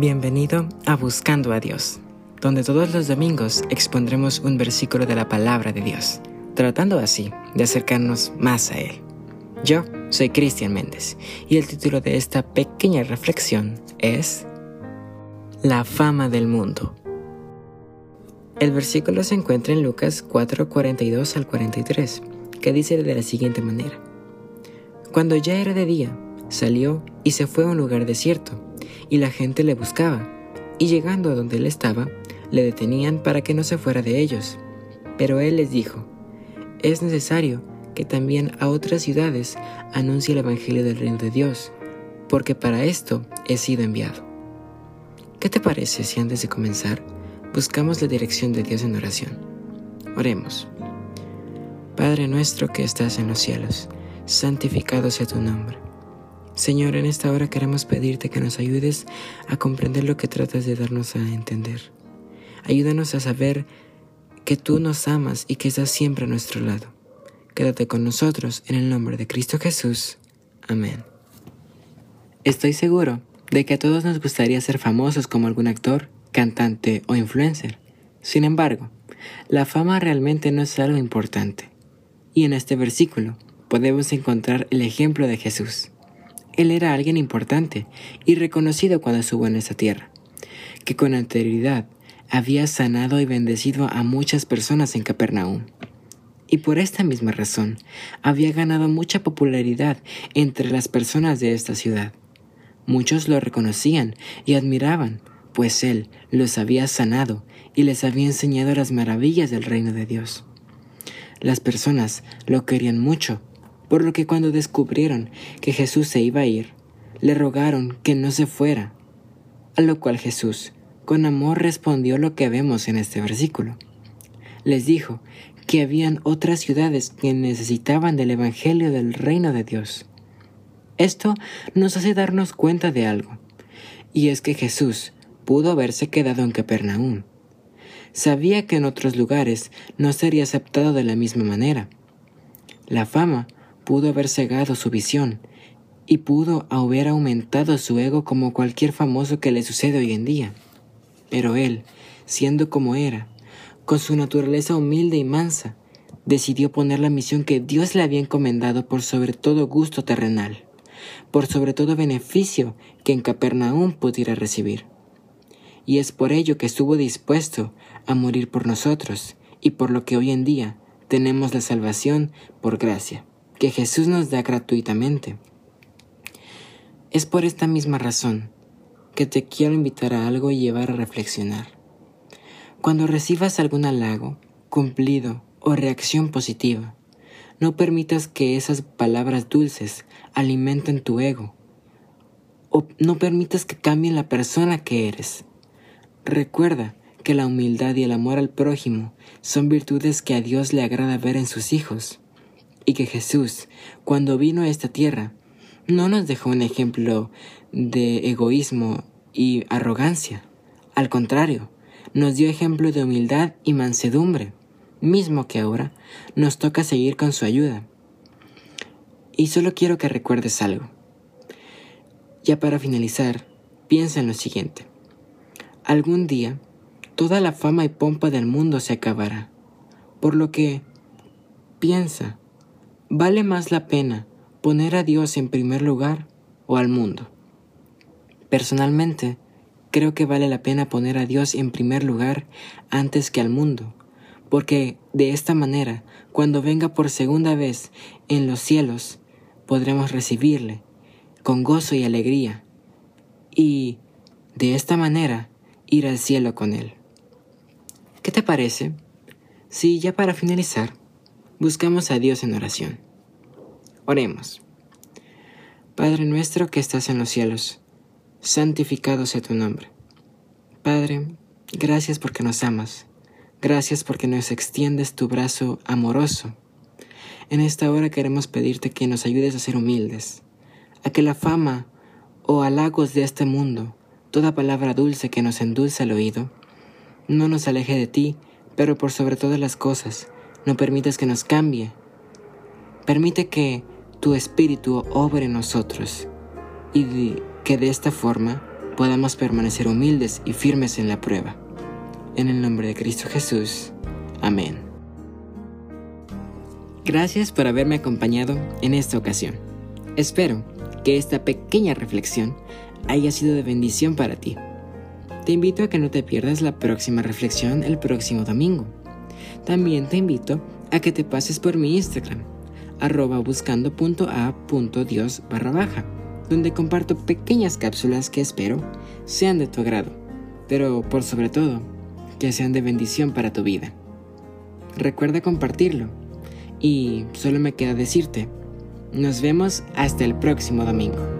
Bienvenido a Buscando a Dios, donde todos los domingos expondremos un versículo de la palabra de Dios, tratando así de acercarnos más a Él. Yo soy Cristian Méndez y el título de esta pequeña reflexión es La fama del mundo. El versículo se encuentra en Lucas 4:42 al 43, que dice de la siguiente manera. Cuando ya era de día, salió y se fue a un lugar desierto y la gente le buscaba, y llegando a donde él estaba, le detenían para que no se fuera de ellos. Pero él les dijo, es necesario que también a otras ciudades anuncie el Evangelio del Reino de Dios, porque para esto he sido enviado. ¿Qué te parece si antes de comenzar buscamos la dirección de Dios en oración? Oremos. Padre nuestro que estás en los cielos, santificado sea tu nombre Señor, en esta hora queremos pedirte que nos ayudes a comprender lo que tratas de darnos a entender. Ayúdanos a saber que tú nos amas y que estás siempre a nuestro lado. Quédate con nosotros en el nombre de Cristo Jesús. Amén. Estoy seguro de que a todos nos gustaría ser famosos como algún actor, cantante o influencer. Sin embargo, la fama realmente no es algo importante. Y en este versículo podemos encontrar el ejemplo de Jesús. Él era alguien importante y reconocido cuando estuvo en esta tierra, que con anterioridad había sanado y bendecido a muchas personas en Capernaum. Y por esta misma razón había ganado mucha popularidad entre las personas de esta ciudad. Muchos lo reconocían y admiraban, pues él los había sanado y les había enseñado las maravillas del reino de Dios. Las personas lo querían mucho por lo que cuando descubrieron que Jesús se iba a ir, le rogaron que no se fuera, a lo cual Jesús, con amor, respondió lo que vemos en este versículo. Les dijo que habían otras ciudades que necesitaban del Evangelio del reino de Dios. Esto nos hace darnos cuenta de algo, y es que Jesús pudo haberse quedado en Capernaum. Sabía que en otros lugares no sería aceptado de la misma manera. La fama pudo haber cegado su visión y pudo haber aumentado su ego como cualquier famoso que le sucede hoy en día. Pero él, siendo como era, con su naturaleza humilde y mansa, decidió poner la misión que Dios le había encomendado por sobre todo gusto terrenal, por sobre todo beneficio que en Capernaum pudiera recibir. Y es por ello que estuvo dispuesto a morir por nosotros, y por lo que hoy en día tenemos la salvación por gracia que Jesús nos da gratuitamente. Es por esta misma razón que te quiero invitar a algo y llevar a reflexionar. Cuando recibas algún halago, cumplido o reacción positiva, no permitas que esas palabras dulces alimenten tu ego o no permitas que cambien la persona que eres. Recuerda que la humildad y el amor al prójimo son virtudes que a Dios le agrada ver en sus hijos y que Jesús, cuando vino a esta tierra, no nos dejó un ejemplo de egoísmo y arrogancia. Al contrario, nos dio ejemplo de humildad y mansedumbre, mismo que ahora nos toca seguir con su ayuda. Y solo quiero que recuerdes algo. Ya para finalizar, piensa en lo siguiente. Algún día, toda la fama y pompa del mundo se acabará, por lo que piensa ¿Vale más la pena poner a Dios en primer lugar o al mundo? Personalmente, creo que vale la pena poner a Dios en primer lugar antes que al mundo, porque de esta manera, cuando venga por segunda vez en los cielos, podremos recibirle con gozo y alegría, y de esta manera ir al cielo con Él. ¿Qué te parece? Si ya para finalizar, buscamos a Dios en oración. Oremos. Padre nuestro que estás en los cielos, santificado sea tu nombre. Padre, gracias porque nos amas, gracias porque nos extiendes tu brazo amoroso. En esta hora queremos pedirte que nos ayudes a ser humildes, a que la fama o halagos de este mundo, toda palabra dulce que nos endulce el oído, no nos aleje de ti, pero por sobre todas las cosas, no permitas que nos cambie. Permite que tu espíritu obre en nosotros y que de esta forma podamos permanecer humildes y firmes en la prueba. En el nombre de Cristo Jesús. Amén. Gracias por haberme acompañado en esta ocasión. Espero que esta pequeña reflexión haya sido de bendición para ti. Te invito a que no te pierdas la próxima reflexión el próximo domingo. También te invito a que te pases por mi Instagram, arroba buscando.a.dios barra baja, donde comparto pequeñas cápsulas que espero sean de tu agrado, pero por sobre todo, que sean de bendición para tu vida. Recuerda compartirlo y solo me queda decirte, nos vemos hasta el próximo domingo.